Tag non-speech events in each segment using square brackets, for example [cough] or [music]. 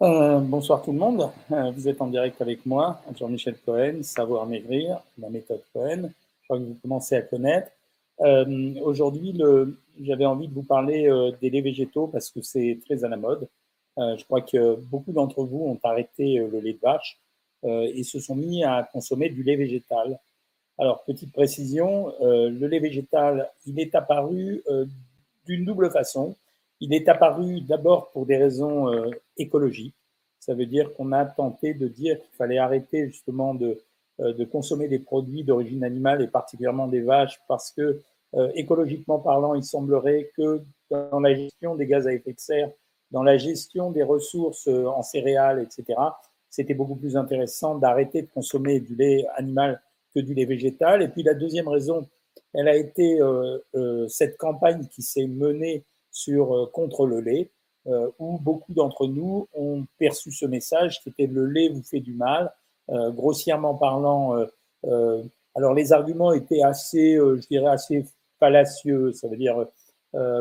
Euh, bonsoir tout le monde. Euh, vous êtes en direct avec moi, Jean-Michel Cohen, Savoir Maigrir, la méthode Cohen. Je crois que vous commencez à connaître. Euh, Aujourd'hui, j'avais envie de vous parler euh, des laits végétaux parce que c'est très à la mode. Euh, je crois que beaucoup d'entre vous ont arrêté le lait de vache et se sont mis à consommer du lait végétal. Alors, petite précision, le lait végétal, il est apparu d'une double façon. Il est apparu d'abord pour des raisons euh, écologiques. Ça veut dire qu'on a tenté de dire qu'il fallait arrêter justement de, euh, consommer des produits d'origine animale et particulièrement des vaches parce que euh, écologiquement parlant, il semblerait que dans la gestion des gaz à effet de serre, dans la gestion des ressources en céréales, etc., c'était beaucoup plus intéressant d'arrêter de consommer du lait animal que du lait végétal. Et puis la deuxième raison, elle a été cette campagne qui s'est menée sur euh, contre le lait, euh, où beaucoup d'entre nous ont perçu ce message qui était le lait vous fait du mal, euh, grossièrement parlant. alors les arguments étaient assez, je dirais, assez fallacieux. Ça veut dire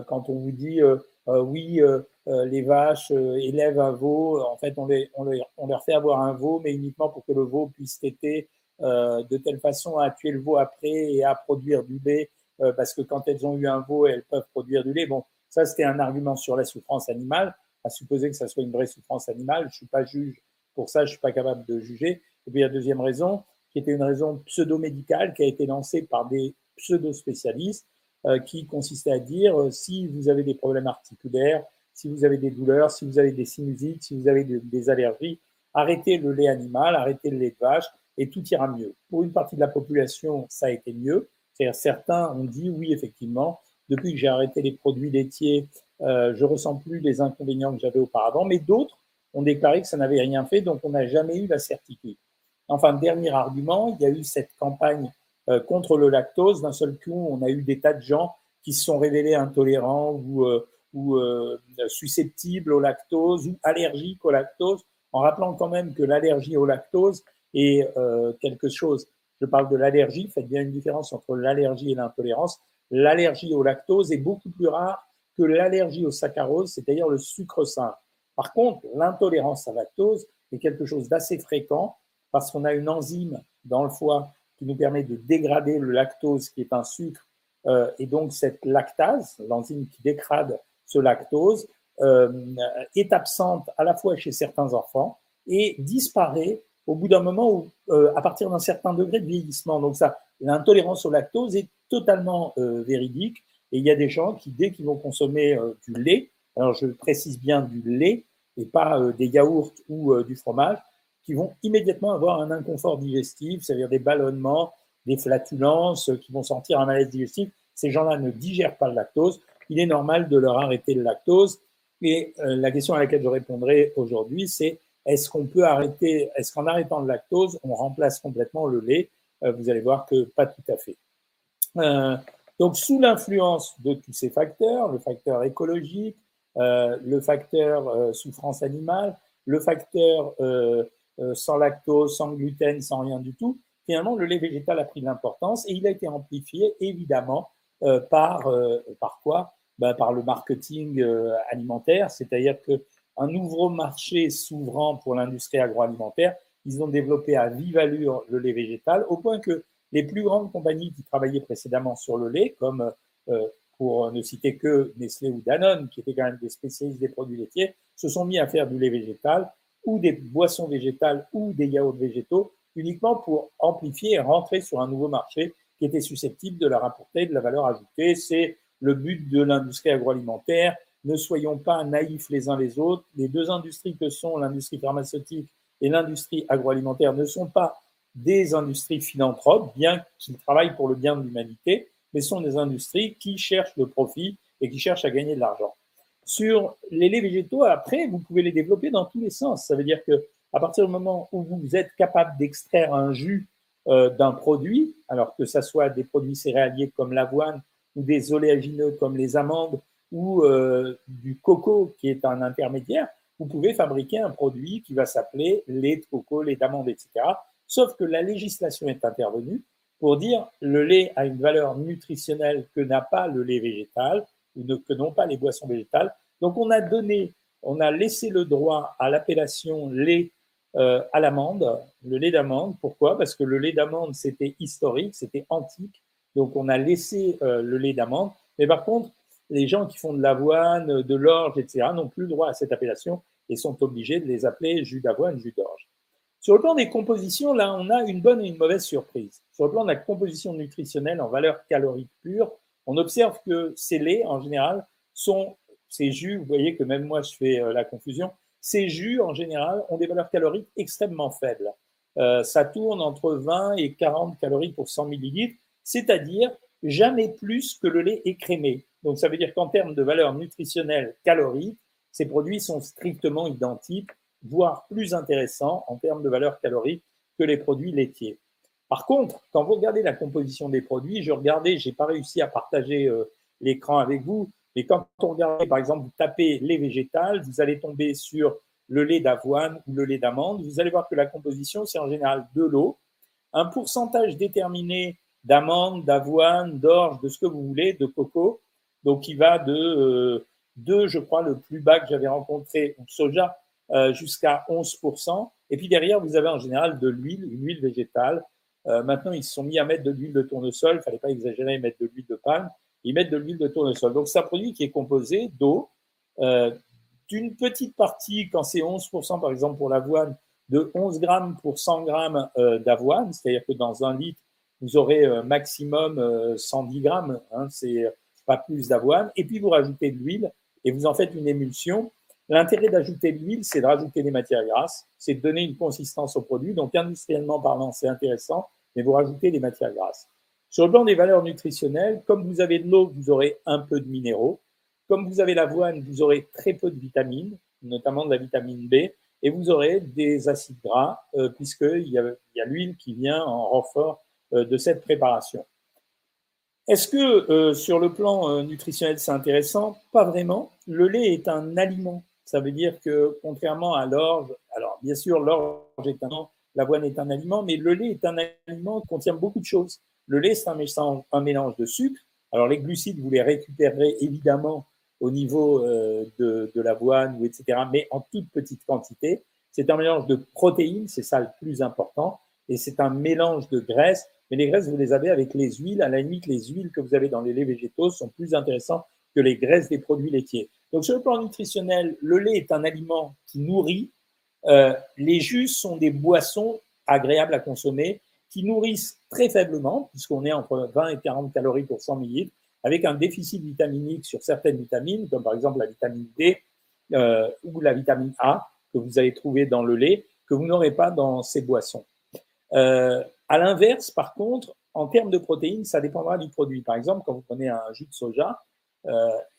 quand on vous dit oui, les vaches élèvent un veau, en fait, on, les, on, on, leur fait avoir un veau, mais uniquement pour que le veau puisse téter de telle façon à tuer le veau après et à produire du lait, parce que quand elles ont eu un veau, elles peuvent produire du lait. Bon, ça, c'était un argument sur la souffrance animale, à supposer que ça soit une vraie souffrance animale. Je ne suis pas juge pour ça, je ne suis pas capable de juger. Et puis, la deuxième raison, qui était une raison pseudo-médicale, qui a été lancée par des pseudo-spécialistes, euh, qui consistait à dire euh, si vous avez des problèmes articulaires, si vous avez des douleurs, si vous avez des sinusites, si vous avez des allergies, arrêtez le lait animal, arrêtez le lait de vache et tout ira mieux. Pour une partie de la population, ça a été mieux. Certains ont dit oui, effectivement, depuis que j'ai arrêté les produits laitiers, euh, je ressens plus les inconvénients que j'avais auparavant, mais d'autres ont déclaré que ça n'avait rien fait, donc on n'a jamais eu la certitude. Enfin, dernier argument, il y a eu cette campagne euh, contre le lactose. D'un seul coup, on a eu des tas de gens qui se sont révélés intolérants ou, euh, ou euh, susceptibles au lactose ou allergiques au lactose, en rappelant quand même que l'allergie au lactose est euh, quelque chose. Je parle de l'allergie, faites bien une différence entre l'allergie et l'intolérance l'allergie au lactose est beaucoup plus rare que l'allergie au saccharose, c'est-à-dire le sucre simple. Par contre, l'intolérance à lactose est quelque chose d'assez fréquent parce qu'on a une enzyme dans le foie qui nous permet de dégrader le lactose, qui est un sucre, euh, et donc cette lactase, l'enzyme qui dégrade ce lactose, euh, est absente à la fois chez certains enfants et disparaît au bout d'un moment où, euh, à partir d'un certain degré de vieillissement. Donc ça, l'intolérance au lactose est totalement euh, véridique. Et il y a des gens qui, dès qu'ils vont consommer euh, du lait, alors je précise bien du lait et pas euh, des yaourts ou du fromage, qui vont immédiatement avoir un inconfort digestif, c'est-à-dire des ballonnements, des flatulences, qui vont sentir un malaise digestif. Ces gens-là ne digèrent pas le lactose. Il est normal de leur arrêter le lactose. Et la question à laquelle je répondrai aujourd'hui, c'est est-ce qu'on peut arrêter, est-ce qu'en arrêtant le lactose, on remplace complètement le lait? Vous allez voir que pas tout à fait. Euh, donc, sous l'influence de tous ces facteurs, le facteur écologique, euh, le facteur euh, souffrance animale, le facteur sans lactose, sans gluten, sans rien du tout, finalement, le lait végétal a pris de l'importance et il a été amplifié, évidemment, par, par quoi? Ben, Par le marketing alimentaire, c'est-à-dire qu'un nouveau marché s'ouvrant pour l'industrie agroalimentaire, ils ont développé à vive allure le lait végétal, au point que les plus grandes compagnies qui travaillaient précédemment sur le lait, comme euh, pour ne citer que Nestlé ou Danone, qui étaient quand même des spécialistes des produits laitiers, se sont mis à faire du lait végétal ou des boissons végétales ou des yaourts végétaux uniquement pour amplifier et rentrer sur un nouveau marché qui était susceptible de leur apporter de la valeur ajoutée. C'est le but de l'industrie agroalimentaire. Ne soyons pas naïfs les uns les autres. Les deux industries que sont l'industrie pharmaceutique et l'industrie agroalimentaire ne sont pas des industries philanthropes, bien qu'ils travaillent pour le bien de l'humanité, mais sont des industries qui cherchent le profit et qui cherchent à gagner de l'argent. Sur les laits végétaux, après, vous pouvez les développer dans tous les sens. Ça veut dire que à partir du moment où vous êtes capable d'extraire un jus euh, d'un produit, alors que ça soit des produits céréaliers comme l'avoine ou des oléagineux comme les amandes ou euh, du coco qui est un intermédiaire, vous pouvez fabriquer un produit qui va s'appeler lait de coco, lait d'amande, etc. Sauf que la législation est intervenue pour dire le lait a une valeur nutritionnelle que n'a pas le lait végétal ou que n'ont pas les boissons végétales. Donc on a donné on a laissé le droit à l'appellation lait euh, à l'amande, le lait d'amande. Pourquoi? Parce que le lait d'amande, c'était historique, c'était antique. Donc, on a laissé euh, le lait d'amande. Mais par contre, les gens qui font de l'avoine, de l'orge, etc., n'ont plus le droit à cette appellation et sont obligés de les appeler jus d'avoine, jus d'orge. Sur le plan des compositions, là, on a une bonne et une mauvaise surprise. Sur le plan de la composition nutritionnelle en valeur calorique pure, on observe que ces laits, en général, sont ces jus, vous voyez que même moi, je fais euh, la confusion, ces jus, en général, ont des valeurs caloriques extrêmement faibles. Euh, ça tourne entre 20 et 40 calories pour 100 millilitres, c'est-à-dire jamais plus que le lait écrémé. Donc ça veut dire qu'en termes de valeur nutritionnelle calorique, ces produits sont strictement identiques, voire plus intéressants en termes de valeur calorique que les produits laitiers. Par contre, quand vous regardez la composition des produits, je regardais, j'ai pas réussi à partager euh, l'écran avec vous, mais quand on regarde, par exemple, vous tapez lait végétal, vous allez tomber sur le lait d'avoine ou le lait d'amande. Vous allez voir que la composition, c'est en général de l'eau, un pourcentage déterminé d'amande, d'avoine, d'orge, de ce que vous voulez, de coco. Donc, il va de 2, euh, je crois, le plus bas que j'avais rencontré, ou soja, euh, jusqu'à 11%. Et puis derrière, vous avez en général de l'huile, une huile végétale. Euh, maintenant, ils se sont mis à mettre de l'huile de tournesol. Il ne fallait pas exagérer et mettre de l'huile de palme. Ils mettent de l'huile de tournesol. Donc, c'est un produit qui est composé d'eau, d'une petite partie, quand c'est 11% par exemple pour l'avoine, de 11 grammes pour 100 grammes d'avoine. C'est-à-dire que dans un litre, vous aurez euh, maximum 110 euh, grammes, hein, c'est pas plus d'avoine. Et puis vous rajoutez de l'huile et vous en faites une émulsion. L'intérêt d'ajouter de l'huile, c'est de rajouter des matières grasses, c'est de donner une consistance au produit. Donc industriellement parlant, c'est intéressant, mais vous rajoutez des matières grasses. Sur le plan des valeurs nutritionnelles, comme vous avez de l'eau, vous aurez un peu de minéraux. Comme vous avez l'avoine, vous aurez très peu de vitamines, notamment de la vitamine B, et vous aurez des acides gras, euh, puisqu'il y a, l'huile qui vient en renfort euh, de cette préparation. Est-ce que euh, sur le plan nutritionnel c'est intéressant? Pas vraiment. Le lait est un aliment. Ça veut dire que contrairement à l'orge, alors bien sûr l'orge est un l'avoine est un aliment, mais le lait est un aliment qui contient beaucoup de choses. Le lait c'est un, mélange de sucre. Alors les glucides vous les récupérerez évidemment au niveau de, de l'avoine ou etc. Mais en toute petite quantité. C'est un mélange de protéines, c'est ça le plus important, et c'est un mélange de graisses mais les graisses, vous les avez avec les huiles. À la limite, les huiles que vous avez dans les laits végétaux sont plus intéressantes que les graisses des produits laitiers. Donc, sur le plan nutritionnel, le lait est un aliment qui nourrit. Euh, les jus sont des boissons agréables à consommer qui nourrissent très faiblement, puisqu'on est entre 20 et 40 calories pour 100 millilitres, avec un déficit vitaminique sur certaines vitamines, comme par exemple la vitamine D euh, ou la vitamine A, que vous allez trouver dans le lait, que vous n'aurez pas dans ces boissons. Euh, à l'inverse, par contre, en termes de protéines, ça dépendra du produit. Par exemple, quand vous prenez un jus de soja,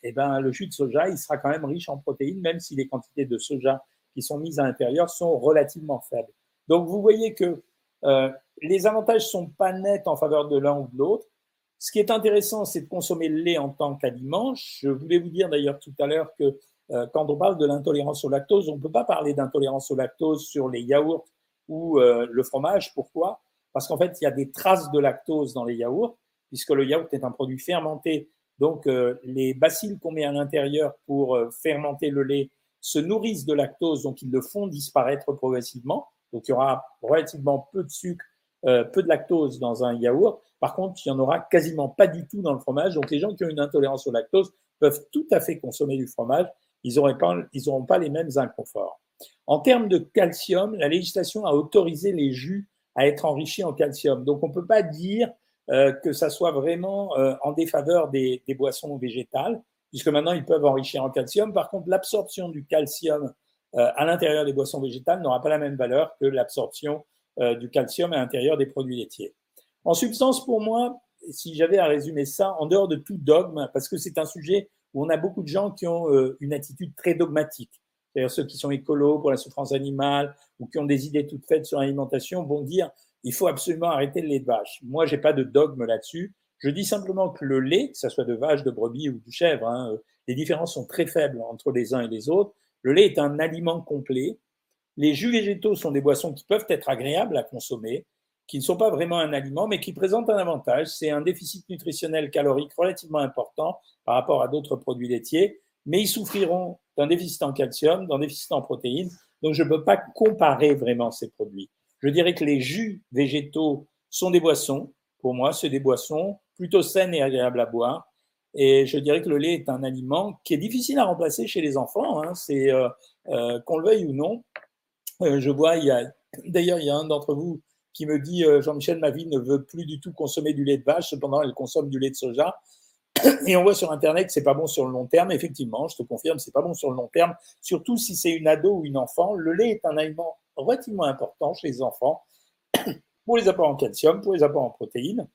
eh ben, le jus de soja, il sera quand même riche en protéines, même si les quantités de soja qui sont mises à l'intérieur sont relativement faibles. Donc, vous voyez que euh, les avantages sont pas nets en faveur de l'un ou de l'autre. Ce qui est intéressant, c'est de consommer le lait en tant qu'aliment. Je voulais vous dire d'ailleurs tout à l'heure que euh, quand on parle de l'intolérance au lactose, on ne peut pas parler d'intolérance au lactose sur les yaourts ou euh, le fromage. Pourquoi? Parce qu'en fait, il y a des traces de lactose dans les yaourts, puisque le yaourt est un produit fermenté. Donc, euh, les bacilles qu'on met à l'intérieur pour euh, fermenter le lait se nourrissent de lactose, donc ils le font disparaître progressivement. Donc, il y aura relativement peu de sucre, euh, peu de lactose dans un yaourt. Par contre, il n'y en aura quasiment pas du tout dans le fromage. Donc, les gens qui ont une intolérance au lactose peuvent tout à fait consommer du fromage. Ils n'auront pas, pas les mêmes inconforts. En termes de calcium, la législation a autorisé les jus à être enrichi en calcium. Donc on ne peut pas dire que ça soit vraiment euh, en défaveur des, boissons végétales, puisque maintenant ils peuvent enrichir en calcium. Par contre, l'absorption du calcium euh, à l'intérieur des boissons végétales n'aura pas la même valeur que l'absorption du calcium à l'intérieur des produits laitiers. En substance, pour moi, si j'avais à résumer ça, en dehors de tout dogme, parce que c'est un sujet où on a beaucoup de gens qui ont une attitude très dogmatique c'est-à-dire ceux qui sont écolos pour la souffrance animale ou qui ont des idées toutes faites sur l'alimentation, vont dire il faut absolument arrêter le lait de vache. Moi, j'ai pas de dogme là-dessus. Je dis simplement que le lait, que ce soit de vache, de brebis ou de chèvre, hein, les différences sont très faibles entre les uns et les autres. Le lait est un aliment complet. Les jus végétaux sont des boissons qui peuvent être agréables à consommer, qui ne sont pas vraiment un aliment, mais qui présentent un avantage. C'est un déficit nutritionnel calorique relativement important par rapport à d'autres produits laitiers mais ils souffriront d'un déficit en calcium, d'un déficit en protéines. Donc, je ne peux pas comparer vraiment ces produits. Je dirais que les jus végétaux sont des boissons. Pour moi, c'est des boissons plutôt saines et agréables à boire. Et je dirais que le lait est un aliment qui est difficile à remplacer chez les enfants. Hein. C'est euh, euh, qu'on le veuille ou non. Euh, je vois, il y a d'ailleurs il y a un d'entre vous qui me dit Jean-Michel, ma vie ne veut plus du tout consommer du lait de vache. Cependant, elle consomme du lait de soja. Et on voit sur Internet que c'est pas bon sur le long terme. Effectivement, je te confirme, c'est pas bon sur le long terme. Surtout si c'est une ado ou une enfant. Le lait est un aliment relativement important chez les enfants [coughs] pour les apports en calcium, pour les apports en protéines.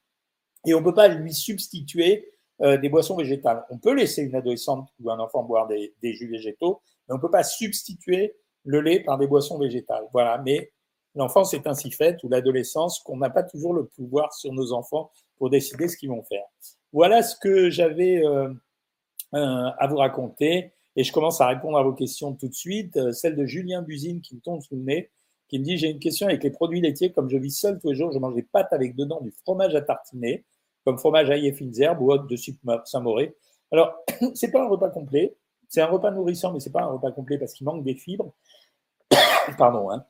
Et on ne peut pas lui substituer euh, des boissons végétales. On peut laisser une adolescente ou un enfant boire des, des jus végétaux, mais on ne peut pas substituer le lait par des boissons végétales. Voilà. Mais l'enfance est ainsi faite, ou l'adolescence, qu'on n'a pas toujours le pouvoir sur nos enfants pour décider ce qu'ils vont faire. Voilà ce que j'avais euh, euh, à vous raconter. Et je commence à répondre à vos questions tout de suite. Euh, celle de Julien Buzine qui me tombe sous le nez, qui me dit J'ai une question avec les produits laitiers. Comme je vis seul tous les jours, je mange des pâtes avec dedans du fromage à tartiner, comme fromage ail et fines herbes ou autre de Saint-Mauré. Alors, [coughs] c'est pas un repas complet. C'est un repas nourrissant, mais c'est pas un repas complet parce qu'il manque des fibres. [coughs] Pardon, hein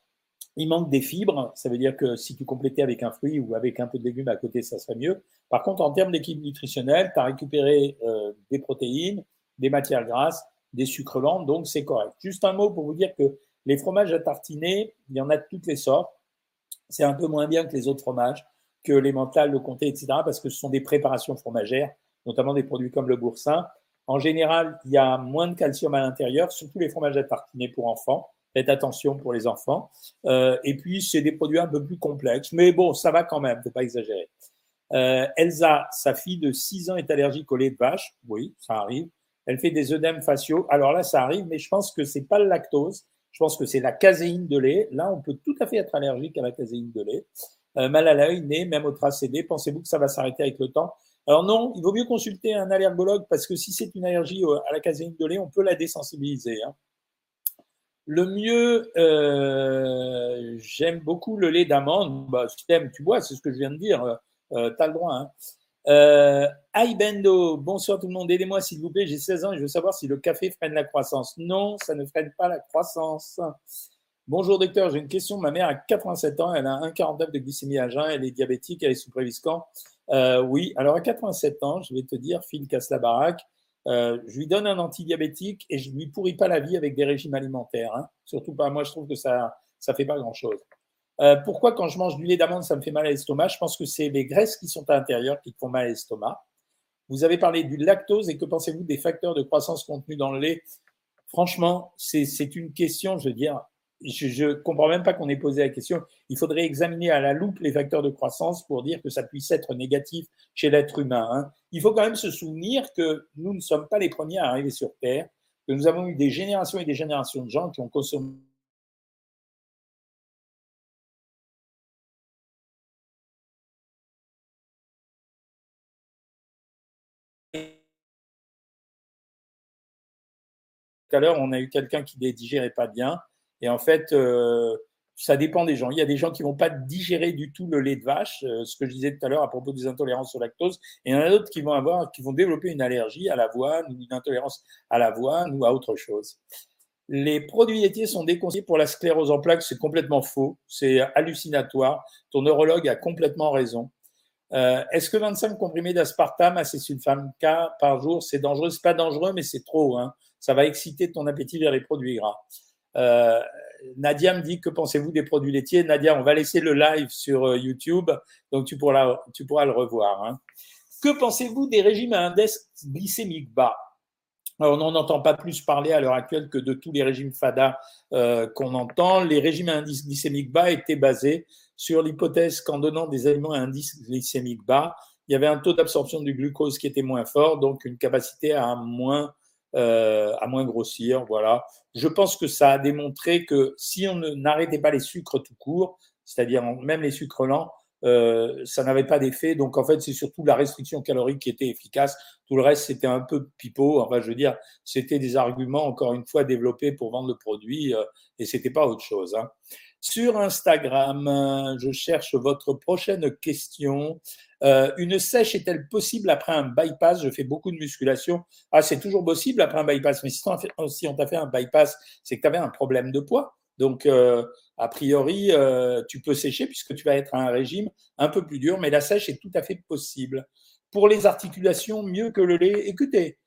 il manque des fibres. Ça veut dire que si tu complétais avec un fruit ou avec un peu de légumes à côté, ça serait mieux. Par contre, en termes d'équilibre nutritionnel, tu as récupéré euh, des protéines, des matières grasses, des sucres lents, donc c'est correct. Juste un mot pour vous dire que les fromages à tartiner, il y en a de toutes les sortes. C'est un peu moins bien que les autres fromages, que les mentales, le comté, etc., parce que ce sont des préparations fromagères, notamment des produits comme le boursin. En général, il y a moins de calcium à l'intérieur, surtout les fromages à tartiner pour enfants. Faites attention pour les enfants. Euh, et puis, c'est des produits un peu plus complexes. Mais bon, ça va quand même, faut pas exagérer. Euh, Elsa, sa fille de 6 ans, est allergique au lait de vache. Oui, ça arrive. Elle fait des œdèmes faciaux. Alors là, ça arrive, mais je pense que c'est pas le lactose. Je pense que c'est la caséine de lait. Là, on peut tout à fait être allergique à la caséine de lait. Euh, mal à l'œil, nez, même au tracédé. Pensez-vous que ça va s'arrêter avec le temps? Alors non, il vaut mieux consulter un allergologue parce que si c'est une allergie à la caséine de lait, on peut la désensibiliser. Hein. Le mieux, euh, j'aime beaucoup le lait d'amande. Bah, si tu tu bois, c'est ce que je viens de dire. Euh, tu as le droit. Hein. Euh, bonsoir tout le monde. Aidez-moi s'il vous plaît. J'ai 16 ans et je veux savoir si le café freine la croissance. Non, ça ne freine pas la croissance. Bonjour docteur, j'ai une question. Ma mère a 87 ans, elle a 1,49 de glycémie à jeun, elle est diabétique, elle est sous Préviscan. Euh, oui, alors à 87 ans, je vais te dire, file casse la baraque. Euh, je lui donne un antidiabétique et je lui pourris pas la vie avec des régimes alimentaires. Hein. Surtout pas. Moi, je trouve que ça ça fait pas grand chose. Euh, pourquoi quand je mange du lait d'amande ça me fait mal à l'estomac? Je pense que c'est les graisses qui sont à l'intérieur qui font mal à l'estomac. Vous avez parlé du lactose et que pensez-vous des facteurs de croissance contenus dans le lait? Franchement, c'est une question, je veux dire, je ne comprends même pas qu'on ait posé la question. Il faudrait examiner à la loupe les facteurs de croissance pour dire que ça puisse être négatif chez l'être humain. Hein. Il faut quand même se souvenir que nous ne sommes pas les premiers à arriver sur Terre, que nous avons eu des générations et des générations de gens qui ont consommé tout à l'heure, on a eu quelqu'un qui ne digérait pas bien. Et en fait, euh, ça dépend des gens. Il y a des gens qui vont pas digérer du tout le lait de vache, euh, ce que je disais tout à l'heure à propos des intolérances au lactose. Et il y en a d'autres qui vont avoir, qui vont développer une allergie à l'avoine ou une intolérance à l'avoine ou à autre chose. Les produits laitiers sont déconseillés pour la sclérose en plaques. C'est complètement faux. C'est hallucinatoire. Ton neurologue a complètement raison. Euh, Est-ce que 25 comprimés d'aspartame à sulfame K par jour, c'est dangereux C'est pas dangereux, mais c'est trop. Hein. Ça va exciter ton appétit vers les produits gras. Euh, Nadia me dit que pensez-vous des produits laitiers? Nadia, on va laisser le live sur euh, YouTube, donc tu pourras, le revoir. Hein. Que pensez-vous des régimes à index glycémique bas? Alors, on n'en entend pas plus parler à l'heure actuelle que de tous les régimes FADA euh, qu'on entend. Les régimes à indice glycémique bas étaient basés sur l'hypothèse qu'en donnant des aliments à indice glycémique bas, il y avait un taux d'absorption du glucose qui était moins fort, donc une capacité à moins, à moins grossir. Voilà je pense que ça a démontré que si on n'arrêtait pas les sucres tout court, c'est-à-dire même les sucres lents, euh, ça n'avait pas d'effet. Donc en fait, c'est surtout la restriction calorique qui était efficace. Tout le reste, c'était un peu pipeau. Enfin, je veux dire, c'était des arguments, encore une fois, développés pour vendre le produit euh, et c'était pas autre chose. Hein. Sur Instagram, euh, je cherche votre prochaine question. une sèche est-elle possible après un bypass? Je fais beaucoup de musculation. Ah, c'est toujours possible après un bypass. Mais si on t'a fait un bypass, c'est que tu avais un problème de poids. Donc, euh, a priori, euh, tu peux sécher puisque tu vas être à un régime un peu plus dur, mais la sèche est tout à fait possible. Pour les articulations, mieux que le lait. Écoutez,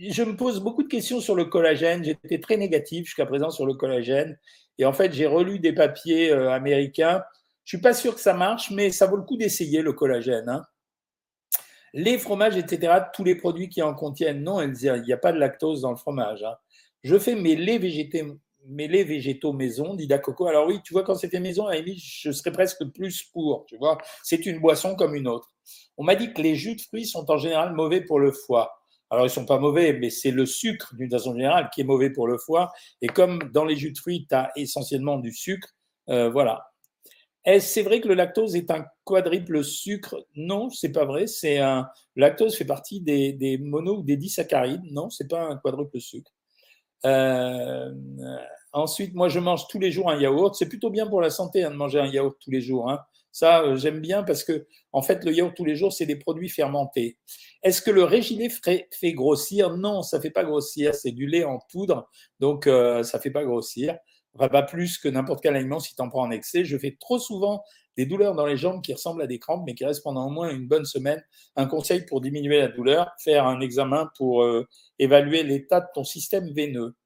je me pose beaucoup de questions sur le collagène. J'étais très négatif jusqu'à présent sur le collagène. Et en fait, j'ai relu des papiers euh, américains. Je suis pas sûr que ça marche, mais ça vaut le coup d'essayer le collagène. Hein. Les fromages, etc., tous les produits qui en contiennent, non, il n'y a pas de lactose dans le fromage. Hein. Je fais mes laits végétaux, mêler végétaux maison, dit Coco. Alors oui, tu vois, quand c'était maison, je serais presque plus pour, tu vois. C'est une boisson comme une autre. On m'a dit que les jus de fruits sont en général mauvais pour le foie. Alors, ils sont pas mauvais, mais c'est le sucre, d'une façon générale, qui est mauvais pour le foie. Et comme dans les jus de fruits, tu as essentiellement du sucre, euh, voilà. Est-ce c'est vrai que le lactose est un quadruple sucre? Non, c'est pas vrai. C'est un lactose fait partie des, des mono ou des disaccharides. Non, c'est pas un quadruple sucre. Euh, Ensuite, moi, je mange tous les jours un yaourt. C'est plutôt bien pour la santé hein, de manger un yaourt tous les jours. Hein. Ça, euh, j'aime bien parce que, en fait, le yaourt tous les jours, c'est des produits fermentés. Est-ce que le régime fait, fait grossir? Non, ça fait pas grossir. C'est du lait en poudre, donc euh, ça fait pas grossir. Enfin, pas plus que n'importe quel aliment si tu en prends en excès. Je fais trop souvent des douleurs dans les jambes qui ressemblent à des crampes, mais qui restent pendant au moins une bonne semaine. Un conseil pour diminuer la douleur, faire un examen pour euh, évaluer l'état de ton système veineux.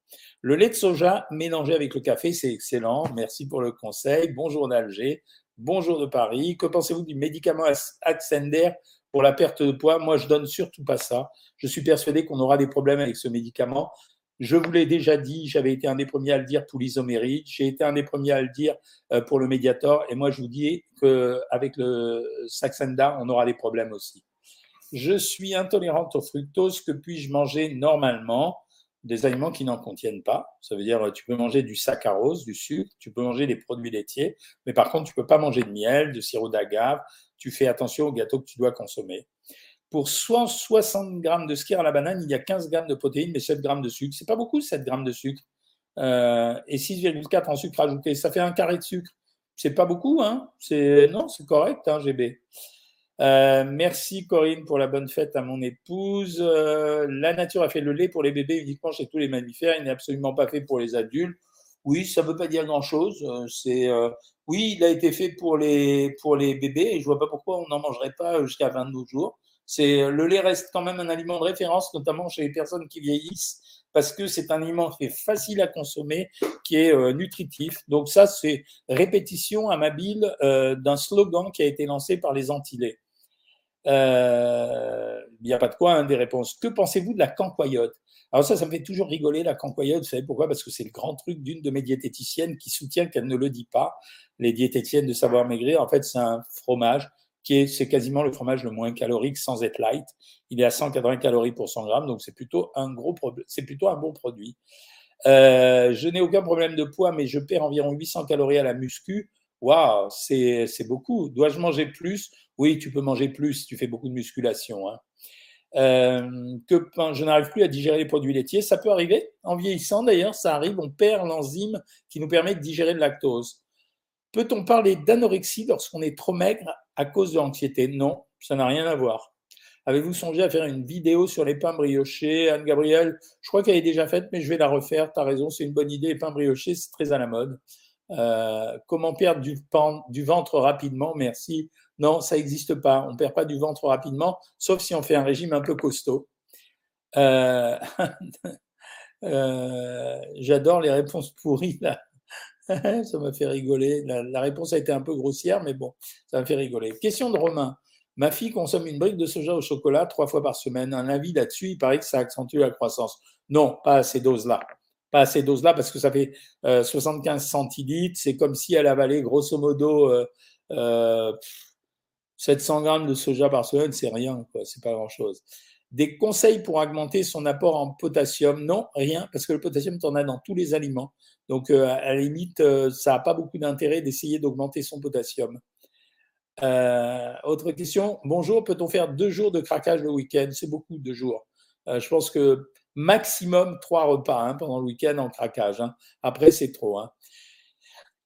Le lait de soja mélangé avec le café, c'est excellent. Merci pour le conseil. Bonjour d'Alger. Bonjour de Paris. Que pensez-vous du médicament Axender pour la perte de poids? Moi, je donne surtout pas ça. Je suis persuadé qu'on aura des problèmes avec ce médicament. Je vous l'ai déjà dit, j'avais été un des premiers à le dire pour l'isoméride, j'ai été un des premiers à le dire euh, pour le Mediator, et moi je vous dis qu'avec le Saxenda, on aura des problèmes aussi. Je suis intolérante au fructose, que puis-je manger normalement? Des aliments qui n'en contiennent pas. Ça veut dire tu peux manger du saccharose, du sucre, tu peux manger des produits laitiers, mais par contre, tu peux pas manger de miel, de sirop d'agave. Tu fais attention aux gâteaux que tu dois consommer. Pour 160 grammes de skier à la banane, il y a 15 grammes de protéines, mais 7 grammes de sucre. C'est pas beaucoup, 7 grammes de sucre. Euh, et 6,4 en sucre ajouté. Ça fait un carré de sucre. C'est pas beaucoup, hein non, c'est correct, hein, GB. Euh, merci Corinne pour la bonne fête à mon épouse. Euh, la nature a fait le lait pour les bébés uniquement chez tous les mammifères. Il n'est absolument pas fait pour les adultes. Oui, ça ne veut pas dire grand-chose. Euh, c'est oui, il a été fait pour les pour les bébés et je vois pas pourquoi on n'en mangerait pas jusqu'à 22 jours. C'est le lait reste quand même un aliment de référence, notamment chez les personnes qui vieillissent, parce que c'est un aliment qui est facile à consommer, qui est nutritif. Donc ça, c'est répétition amabile d'un slogan qui a été lancé par les Antillais. Euh, il n'y a pas de quoi, hein, des réponses. Que pensez-vous de la cancoyote? Alors ça, ça me fait toujours rigoler, la cancoyote. Vous savez pourquoi? Parce que c'est le grand truc d'une de mes diététiciennes qui soutient qu'elle ne le dit pas. Les diététiciennes de Savoir Maigrir, en fait, c'est un fromage qui est, c'est quasiment le fromage le moins calorique sans être light. Il est à 180 calories pour 100 grammes, donc c'est plutôt un gros c'est plutôt un bon produit. Euh, je n'ai aucun problème de poids, mais je perds environ 800 calories à la muscu. Waouh, c'est beaucoup. Dois-je manger plus? Oui, tu peux manger plus tu fais beaucoup de musculation. Hein. Euh, que je n'arrive plus à digérer les produits laitiers. Ça peut arriver. En vieillissant, d'ailleurs, ça arrive. On perd l'enzyme qui nous permet de digérer le lactose. Peut-on parler d'anorexie lorsqu'on est trop maigre à cause de l'anxiété? Non, ça n'a rien à voir. Avez-vous songé à faire une vidéo sur les pains briochés? Anne-Gabrielle, je crois qu'elle est déjà faite, mais je vais la refaire. Tu as raison, c'est une bonne idée. Les pains briochés, c'est très à la mode. Euh, comment perdre du ventre rapidement? Merci. Non, ça n'existe pas. On ne perd pas du ventre rapidement, sauf si on fait un régime un peu costaud. Euh, [laughs] euh, j'adore les réponses pourries [laughs] ça m'a fait rigoler. La, réponse a été un peu grossière, mais bon, ça m'a fait rigoler. Question de Romain. Ma fille consomme une brique de soja au chocolat trois fois par semaine. Un avis là-dessus, il paraît que ça accentue la croissance. Non, pas à ces doses-là. Pas à ces doses-là parce que ça fait 75 euh, centilitres. C'est comme si elle avalait grosso modo 700 grammes de soja par semaine, c'est rien, quoi, c'est pas grand-chose. Des conseils pour augmenter son apport en potassium? Non, rien, parce que le potassium, tu en as dans tous les aliments. Donc, euh, à la limite, euh, ça n'a pas beaucoup d'intérêt d'essayer d'augmenter son potassium. autre question. Bonjour, peut-on faire deux jours de craquage le week-end? C'est beaucoup, deux jours. je pense que maximum trois repas hein, pendant le week-end en craquage. Hein. Après, c'est trop. Hein.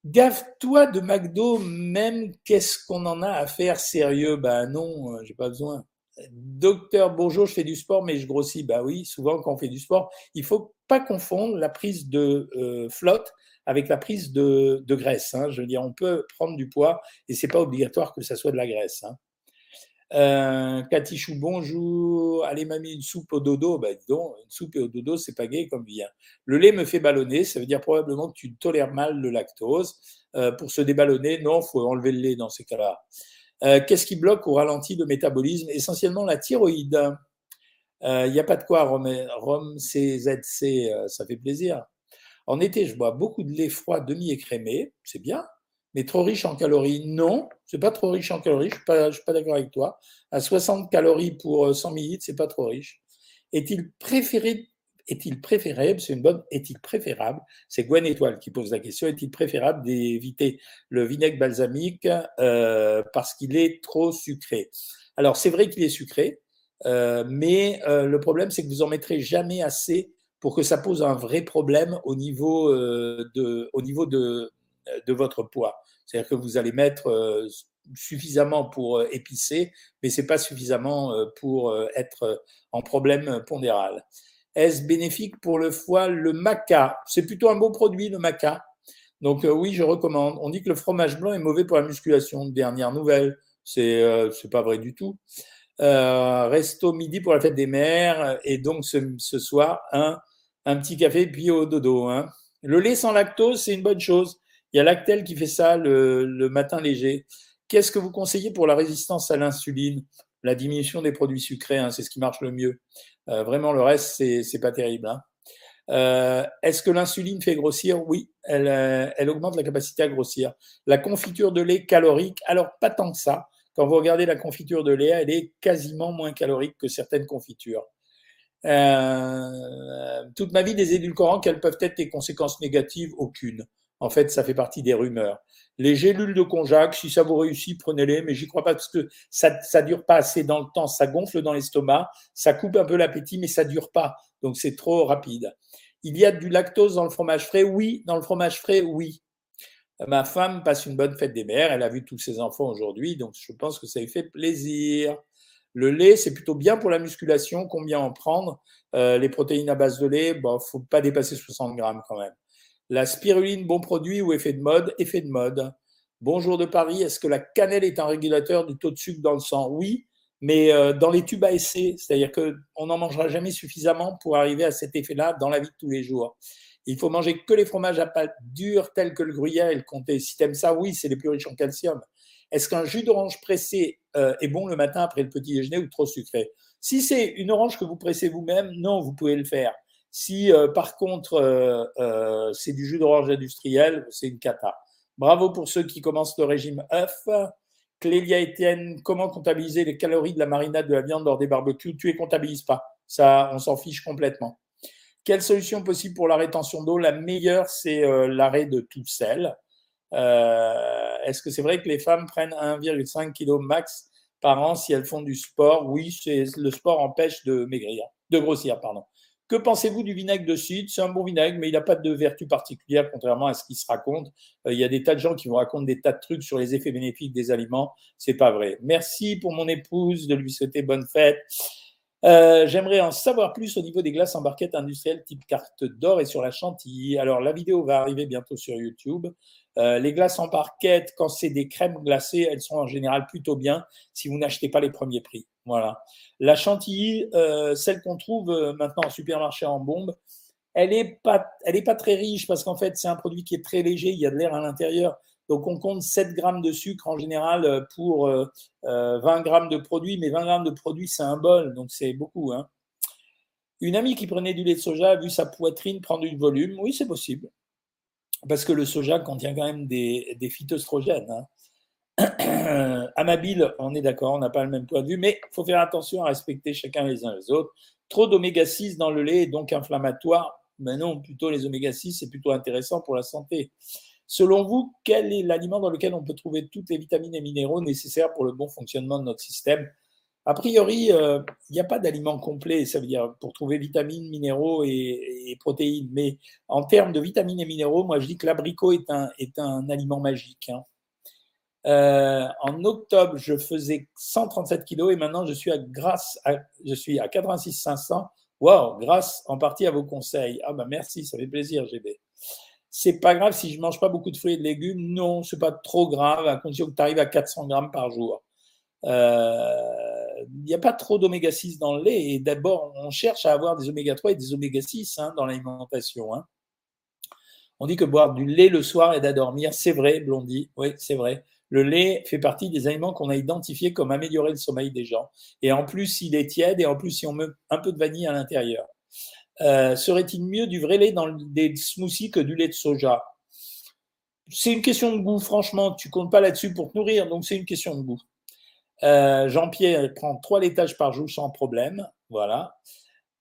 Gaffe-toi de McDo, même qu'est-ce qu'on en a à faire sérieux? Ben non, euh, j'ai pas besoin. Docteur, bonjour, je fais du sport, mais je grossis. Ben oui, souvent quand on fait du sport, il faut pas confondre la prise de euh, flotte avec la prise de, graisse. Je veux dire, on peut prendre du poids et c'est pas obligatoire que ça soit de la graisse. Euh, Chou, bonjour. Allez, mamie, une soupe au dodo. Ben, dis donc, une soupe au dodo, c'est pas gay comme bien. Le lait me fait ballonner. Ça veut dire probablement que tu tolères mal le lactose. Euh, pour se déballonner, non, faut enlever le lait dans ces cas-là. Euh, qu'est-ce qui bloque ou ralentit le métabolisme? Essentiellement la thyroïde. Il euh, n'y a pas de quoi, Rome, Rome CZC, ça fait plaisir. En été, je bois beaucoup de lait froid demi-écrémé, c'est bien trop riche en calories. Non, c'est pas trop riche en calories, je suis pas, suis pas d'accord avec toi. À 60 calories pour 100 euh, millilitres, c'est pas trop riche. Est-il préféré préférable, c'est une bonne, est-il préférable, c'est Gwen Étoile qui pose la question, est-il préférable d'éviter le vinaigre balsamique euh, parce qu'il est trop sucré? Alors c'est vrai qu'il est sucré, euh, mais le problème c'est que vous en mettrez jamais assez pour que ça pose un vrai problème au niveau de, au niveau de, de votre poids. C'est-à-dire que vous allez mettre euh, suffisamment pour euh, épicer, mais c'est pas suffisamment euh, pour être en problème pondéral. Est-ce bénéfique pour le foie Le maca, c'est plutôt un bon produit, le maca. Donc oui, je recommande. On dit que le fromage blanc est mauvais pour la musculation. Dernière nouvelle, c'est pas vrai du tout. resto midi pour la fête des mères et donc ce, soir un, un petit café puis au dodo. Hein. Le lait sans lactose, c'est une bonne chose. Il y a Lactel qui fait ça le, matin léger. Qu'est-ce que vous conseillez pour la résistance à l'insuline? La diminution des produits sucrés, hein, c'est ce qui marche le mieux. Euh, vraiment, le reste, c'est, c'est pas terrible. Hein. Euh, est-ce que l'insuline fait grossir? Oui, elle, euh, elle, augmente la capacité à grossir. La confiture de lait calorique, alors pas tant que ça. Quand vous regardez la confiture de lait, elle est quasiment moins calorique que certaines confitures. toute ma vie, des édulcorants, quelles peuvent être les conséquences négatives? Aucune. En fait, ça fait partie des rumeurs. Les gélules de konjac, si ça vous réussit, prenez-les, mais j'y crois pas parce que ça, ça dure pas assez dans le temps, ça gonfle dans l'estomac, ça coupe un peu l'appétit, mais ça dure pas. Donc c'est trop rapide. Il y a du lactose dans le fromage frais Oui, dans le fromage frais, oui. Ma femme passe une bonne fête des mères, elle a vu tous ses enfants aujourd'hui, donc je pense que ça lui fait plaisir. Le lait, c'est plutôt bien pour la musculation. Combien en prendre? Euh, Les protéines à base de lait, bon, faut pas dépasser 60 grammes quand même. La spiruline, bon produit ou effet de mode? Effet de mode. Bonjour de Paris, est-ce que la cannelle est un régulateur du taux de sucre dans le sang? Oui, mais euh, dans les tubes à essai, c'est-à-dire qu'on n'en mangera jamais suffisamment pour arriver à cet effet-là dans la vie de tous les jours. Il faut manger que les fromages à pâte dure tels que le gruyère et le comté. Si tu aimes ça, oui, c'est les plus riches en calcium. Est-ce qu'un jus d'orange pressé euh, est bon le matin après le petit déjeuner ou trop sucré? Si c'est une orange que vous pressez vous-même, non, vous pouvez le faire. Si euh, par contre euh, euh, c'est du jus d'orange industriel, c'est une cata. Bravo pour ceux qui commencent le régime œuf. Clélia Etienne, comment comptabiliser les calories de la marinade de la viande lors des barbecues? Tu les comptabilises pas. Ça, on s'en fiche complètement. Quelle solution possible pour la rétention d'eau? La meilleure, c'est l'arrêt de tout sel. Est-ce que c'est vrai que les femmes prennent 1,5 kg max par an si elles font du sport? Oui, le sport empêche de maigrir, de grossir, pardon. Que pensez-vous du vinaigre de cidre C'est un bon vinaigre, mais il n'a pas de vertu particulière, contrairement à ce qui se raconte. Euh, il y a des tas de gens qui vous racontent des tas de trucs sur les effets bénéfiques des aliments. C'est pas vrai. Merci pour mon épouse de lui souhaiter bonne fête. Euh, j'aimerais en savoir plus au niveau des glaces en barquette industrielles type carte d'or et sur la chantilly. Alors, la vidéo va arriver bientôt sur YouTube. Euh, les glaces en barquette, quand c'est des crèmes glacées, elles sont en général plutôt bien si vous n'achetez pas les premiers prix. Voilà. La chantilly, euh, celle qu'on trouve euh, maintenant en supermarché en bombe, elle n'est pas, est pas très riche parce qu'en fait, c'est un produit qui est très léger, il y a de l'air à l'intérieur. Donc, on compte 7 grammes de sucre en général euh, pour 20 grammes de produit, mais 20 grammes de produit, c'est un bol, donc c'est beaucoup. Hein. Une amie qui prenait du lait de soja a vu sa poitrine prendre du volume. Oui, c'est possible. Parce que le soja contient quand même des, des phytoestrogènes. Hein. [clears throat] Amabile, on est d'accord, on n'a pas le même point de vue, mais il faut faire attention à respecter chacun les uns les autres. Trop d'oméga 6 dans le lait est donc inflammatoire. Mais non, plutôt les oméga 6, c'est plutôt intéressant pour la santé. Selon vous, quel est l'aliment dans lequel on peut trouver toutes les vitamines et minéraux nécessaires pour le bon fonctionnement de notre système? A priori, euh, il n'y a pas d'aliment complet, ça veut dire pour trouver vitamines, minéraux et, protéines. Mais en termes de vitamines et minéraux, moi je dis que l'abricot est un, est un aliment magique. Hein. Euh, en octobre, je faisais 137 kilos et maintenant je suis à, grâce à, je suis à 86 500. Waouh, grâce en partie à vos conseils. Ah bah merci, ça fait plaisir, GB. C'est pas grave si je mange pas beaucoup de fruits et de légumes. Non, c'est pas trop grave à condition que tu arrives à 400 grammes par jour. Euh, il n'y a pas trop d'oméga 6 dans le lait et d'abord on cherche à avoir des oméga 3 et des oméga 6 hein, dans l'alimentation. Hein. On dit que boire du lait le soir à dormir. C'est vrai, Blondie. Oui, c'est vrai. Le lait fait partie des aliments qu'on a identifiés comme améliorer le sommeil des gens. Et en plus, il est tiède et en plus, si on met un peu de vanille à l'intérieur. Euh, serait-il mieux du vrai lait dans des smoothies que du lait de soja? C'est une question de goût, franchement. Tu comptes pas là-dessus pour te nourrir, donc c'est une question de goût. Euh, Jean-Pierre prend trois laitages par jour sans problème. Voilà.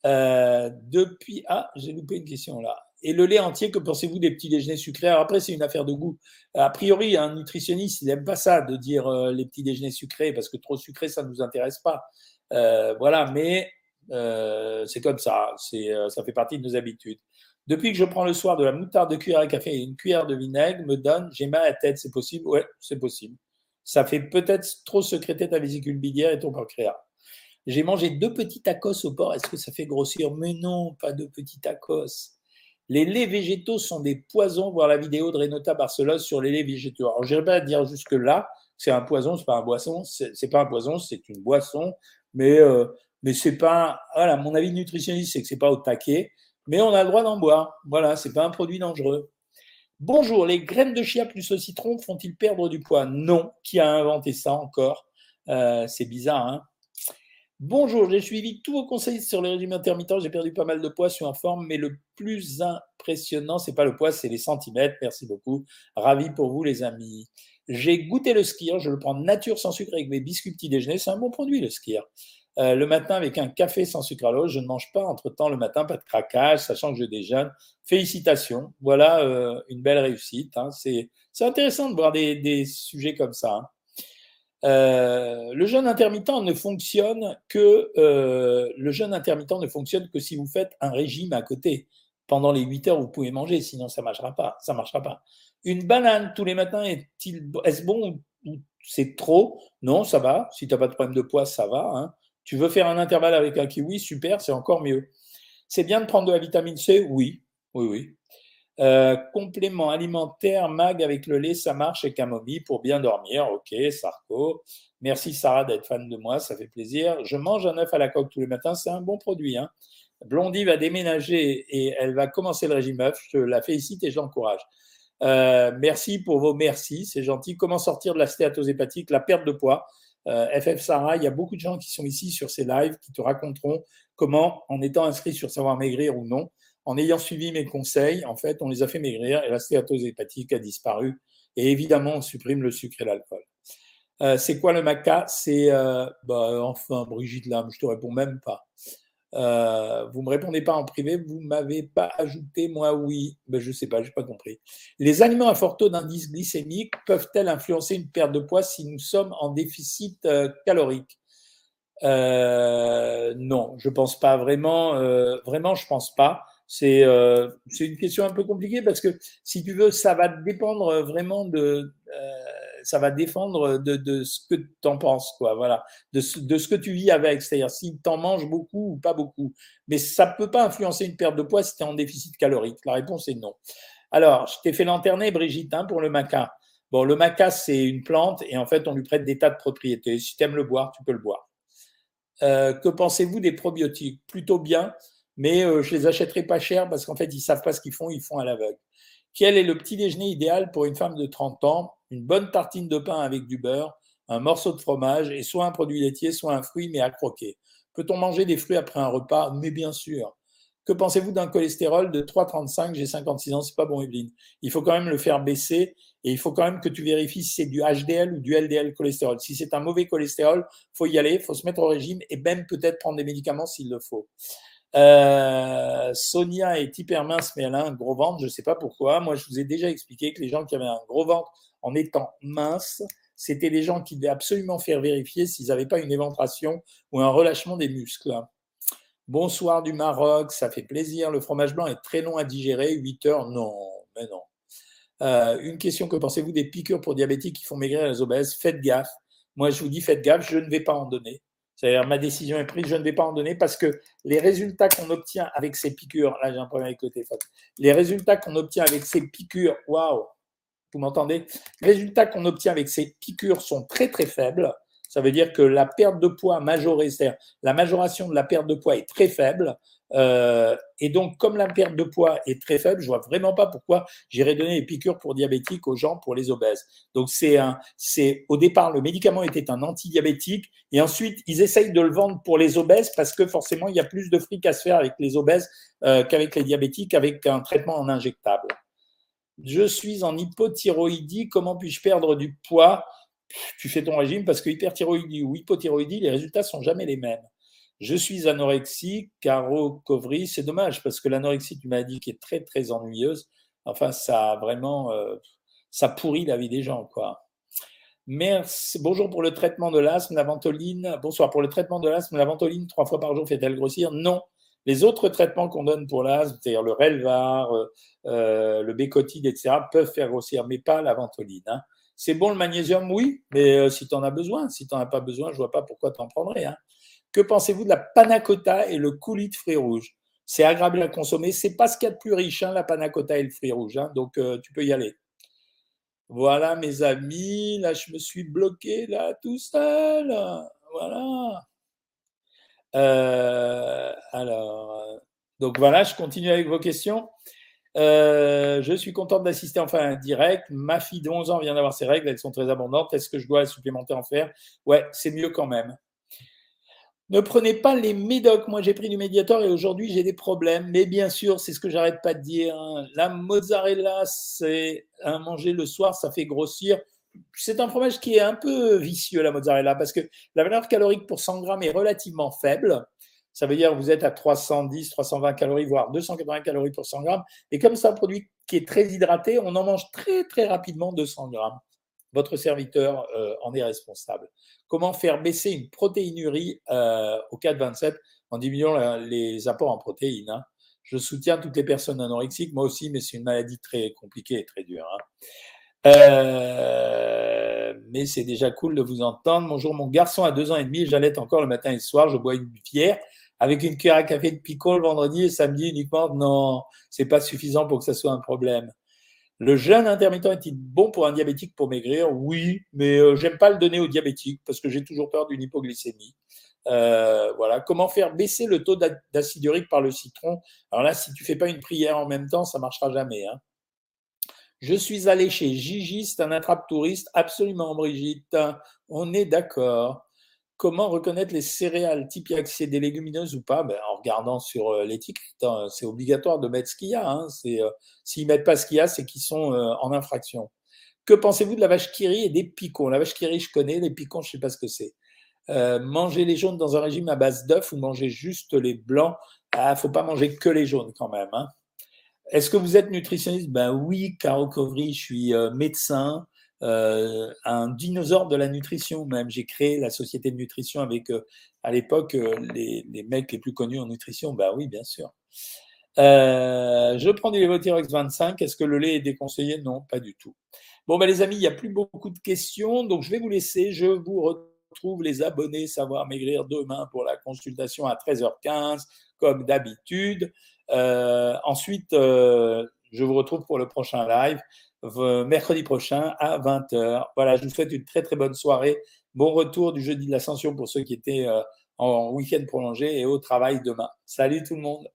Euh, depuis. Ah, j'ai loupé une question là. Et le lait entier, que pensez-vous des petits déjeuners sucrés? Après, c'est une affaire de goût. A priori, un nutritionniste, il n'aime pas ça de dire euh, les petits déjeuners sucrés, parce que trop sucré, ça ne nous intéresse pas. Euh, voilà, mais euh, c'est comme ça. C'est, ça fait partie de nos habitudes. Depuis que je prends le soir de la moutarde de cuillère à café et une cuillère de vinaigre, me donne, j'ai mal à la tête, c'est possible? Ouais, c'est possible. Ça fait peut-être trop secréter ta vésicule biliaire et ton pancréas. J'ai mangé deux petits tacos au porc, est-ce que ça fait grossir? Mais non, pas deux petits tacos. Les laits végétaux sont des poisons, voir la vidéo de Renata Barcelos sur les laits végétaux. Alors, je n'irai pas dire jusque-là, c'est un poison, c'est pas un boisson, c'est pas un poison, c'est une boisson, mais, euh, mais c'est pas. Voilà, mon avis nutritionniste, c'est que c'est pas au taquet, mais on a le droit d'en boire. Voilà, c'est pas un produit dangereux. Bonjour, les graines de chia plus le citron font-ils perdre du poids? Non. Qui a inventé ça encore? Euh, C'est bizarre, hein? Bonjour, j'ai suivi tous vos conseils sur le régime intermittent. J'ai perdu pas mal de poids, je suis en forme, mais le plus impressionnant, c'est pas le poids, c'est les centimètres. Merci beaucoup. Ravi pour vous, les amis. J'ai goûté le skier, je le prends nature sans sucre avec mes biscuits petit déjeuner. C'est un bon produit, le skier. Euh, le matin avec un café sans sucre à l'eau. Je ne mange pas entre temps le matin, pas de craquage, sachant que je déjeune. Félicitations. Voilà euh, une belle réussite. Hein. C'est intéressant de voir des, sujets comme ça. Hein. Euh, le jeûne intermittent ne fonctionne que euh, le jeûne intermittent ne fonctionne que si vous faites un régime à côté. Pendant les 8 heures, vous pouvez manger, sinon ça marchera pas. Ça marchera pas. Une banane tous les matins est-il est-ce bon ou c'est trop? Non, ça va. Si tu n'as pas de problème de poids, ça va. Hein. Tu veux faire un intervalle avec un kiwi, super, c'est encore mieux. C'est bien de prendre de la vitamine C? Oui, oui, oui. Euh, complément alimentaire, mag avec le lait, ça marche et camomille pour bien dormir. Ok, Sarko. Merci Sarah d'être fan de moi, ça fait plaisir. Je mange un œuf à la coque tous les matins, c'est un bon produit. Hein. Blondie va déménager et elle va commencer le régime œuf. Je la félicite et je l'encourage. Euh, merci pour vos merci, c'est gentil. Comment sortir de la stéatose hépatique, la perte de poids? FF euh, Sarah, il y a beaucoup de gens qui sont ici sur ces lives qui te raconteront comment, en étant inscrit sur Savoir Maigrir ou non, en ayant suivi mes conseils, en fait, on les a fait maigrir et la stéatose hépatique a disparu. Et évidemment, on supprime le sucre et l'alcool. Euh, c'est quoi le maca? C'est, euh, bah, enfin, Brigitte Lame, je te réponds même pas. Euh, vous me répondez pas en privé, vous m'avez pas ajouté, moi oui, ben, je sais pas, j'ai pas compris. Les aliments à fort taux d'indice glycémique peuvent-elles influencer une perte de poids si nous sommes en déficit calorique? Non, je pense pas vraiment. vraiment, je pense pas. Euh, c'est une question un peu compliquée parce que si tu veux, ça va dépendre vraiment de, euh, ça va dépendre de, ce que tu en penses, quoi. Voilà, de, de ce que tu vis avec, c'est-à-dire si tu en manges beaucoup ou pas beaucoup. Mais ça peut pas influencer une perte de poids si tu es en déficit calorique. La réponse est non. Alors, je t'ai fait lanterner, Brigitte, hein, pour le maca. Bon, le maca, c'est une plante et en fait, on lui prête des tas de propriétés. Si tu aimes le boire, tu peux le boire. Euh, que pensez-vous des probiotiques? Plutôt bien mais euh, je les achèterai pas cher parce qu'en fait, ils savent pas ce qu'ils font, ils font à l'aveugle. Quel est le petit déjeuner idéal pour une femme de 30 ans? Une bonne tartine de pain avec du beurre, un morceau de fromage et soit un produit laitier, soit un fruit, mais à croquer. Peut-on manger des fruits après un repas? Mais bien sûr. Que pensez-vous d'un cholestérol de 3,35 J'ai 56 ans, c'est pas bon, Evelyne. Il faut quand même le faire baisser et il faut quand même que tu vérifies si c'est du HDL ou du LDL cholestérol. Si c'est un mauvais cholestérol, faut y aller, faut se mettre au régime et même peut-être prendre des médicaments s'il le faut. Euh, Sonia est hyper mince, mais elle a un gros ventre. Je ne sais pas pourquoi. Moi, je vous ai déjà expliqué que les gens qui avaient un gros ventre en étant minces, c'était les gens qui devaient absolument faire vérifier s'ils n'avaient pas une éventration ou un relâchement des muscles. Bonsoir du Maroc, ça fait plaisir. Le fromage blanc est très long à digérer, 8 heures. Non, mais non. Euh, une question que pensez-vous des piqûres pour diabétiques qui font maigrir les obèses? Faites gaffe. Moi, je vous dis, faites gaffe, je ne vais pas en donner. C'est-à-dire, ma décision est prise, je ne vais pas en donner parce que les résultats qu'on obtient avec ces piqûres, là j'ai un problème avec le téléphone, les résultats qu'on obtient avec ces piqûres, waouh, vous m'entendez? Les résultats qu'on obtient avec ces piqûres sont très très faibles. Ça veut dire que la perte de poids majorée, c'est-à-dire la majoration de la perte de poids est très faible. Euh, et donc, comme la perte de poids est très faible, je vois vraiment pas pourquoi j'irais donner des piqûres pour diabétiques aux gens pour les obèses. Donc, c'est au départ le médicament était un antidiabétique et ensuite ils essayent de le vendre pour les obèses parce que forcément il y a plus de fric à se faire avec les obèses euh, qu'avec les diabétiques avec un traitement en injectable. Je suis en hypothyroïdie, comment puis-je perdre du poids? Tu fais ton régime parce que hyperthyroïdie ou hypothyroïdie, les résultats sont jamais les mêmes. Je suis anorexique, Caro Covry, c'est dommage parce que l'anorexie, tu m'as dit, qui est très très ennuyeuse. Enfin, ça vraiment, euh, ça pourrit la vie des gens, quoi. Merci. Bonjour pour le traitement de l'asthme, la ventoline. Bonsoir pour le traitement de l'asthme, la ventoline trois fois par jour fait-elle grossir? Non. Les autres traitements qu'on donne pour l'asthme, c'est-à-dire le Relvar, euh, euh, le Bécotide, etc., peuvent faire grossir, mais pas la ventoline. Hein. C'est bon le magnésium, oui, mais si tu en as besoin. Si tu n'en as pas besoin, je vois pas pourquoi tu en prendrais. Hein. Que pensez-vous de la panna cotta et le coulis de fruits rouges? C'est agréable à consommer. C'est pas ce qu'il y a de plus riche, hein, la panna cotta et le fruit rouge. Hein. donc, euh, tu peux y aller. Voilà, mes amis. Là, je me suis bloqué, là, tout seul. Voilà. Euh, alors, donc voilà, je continue avec vos questions. Euh, je suis contente d'assister enfin à un direct. Ma fille de 11 ans vient d'avoir ses règles, elles sont très abondantes. Est-ce que je dois supplémenter en faire? Ouais, c'est mieux quand même. Ne prenez pas les médocs. Moi, j'ai pris du médiator et aujourd'hui, j'ai des problèmes. Mais bien sûr, c'est ce que j'arrête pas de dire. Hein. La mozzarella, c'est à manger le soir, ça fait grossir. C'est un fromage qui est un peu vicieux, la mozzarella, parce que la valeur calorique pour 100 grammes est relativement faible. Ça veut dire que vous êtes à 310, 320 calories, voire 280 calories pour 100 grammes. Et comme c'est un produit qui est très hydraté, on en mange très, très rapidement 200 grammes. Votre serviteur euh, en est responsable. Comment faire baisser une protéinurie euh, au 4-27 en diminuant les apports en protéines hein? Je soutiens toutes les personnes anorexiques, moi aussi, mais c'est une maladie très compliquée et très dure. Hein. Euh, mais c'est déjà cool de vous entendre. Bonjour, mon garçon a deux ans et demi, j'allais encore le matin et le soir, je bois une bière avec une cuillère à café de picot le vendredi et samedi uniquement. Non, c'est pas suffisant pour que ça soit un problème. Le jeûne intermittent est-il bon pour un diabétique pour maigrir? Oui, mais euh, j'aime pas le donner aux diabétiques parce que j'ai toujours peur d'une hypoglycémie. Euh, voilà. Comment faire baisser le taux d'acide urique par le citron? Alors là, si tu fais pas une prière en même temps, ça marchera jamais. Hein. Je suis allé chez Gigi, c'est un attrape touriste. Absolument, Brigitte. On est d'accord. Comment reconnaître les céréales typiques C'est des légumineuses ou pas? Ben, En regardant sur euh, l'étiquette, hein, c'est obligatoire de mettre ce qu'il y a. Hein. Euh, s'ils ne mettent pas ce qu'il y a, c'est qu'ils sont euh, en infraction. Que pensez-vous de la vache kiri et des picons La vache kiri, je connais, les picons, je ne sais pas ce que c'est. manger les jaunes dans un régime à base d'œufs ou manger juste les blancs? Il ah, faut pas manger que les jaunes quand même. Hein. Est-ce que vous êtes nutritionniste? Ben oui, Caro Covry, je suis médecin. Euh, un dinosaure de la nutrition même. J'ai créé la société de nutrition avec, euh, à l'époque, euh, les, mecs les plus connus en nutrition. Bah oui, bien sûr. je prends du Levothyrox 25. Est-ce que le lait est déconseillé? Non, pas du tout. Bon, bah, les amis, il n'y a plus beaucoup de questions, donc je vais vous laisser. Je vous retrouve les abonnés Savoir Maigrir demain pour la consultation à 13h15, comme d'habitude. ensuite, je vous retrouve pour le prochain live mercredi prochain à 20h. Voilà, je vous souhaite une très très bonne soirée. Bon retour du jeudi de l'ascension pour ceux qui étaient euh, en week-end prolongé et au travail demain. Salut tout le monde.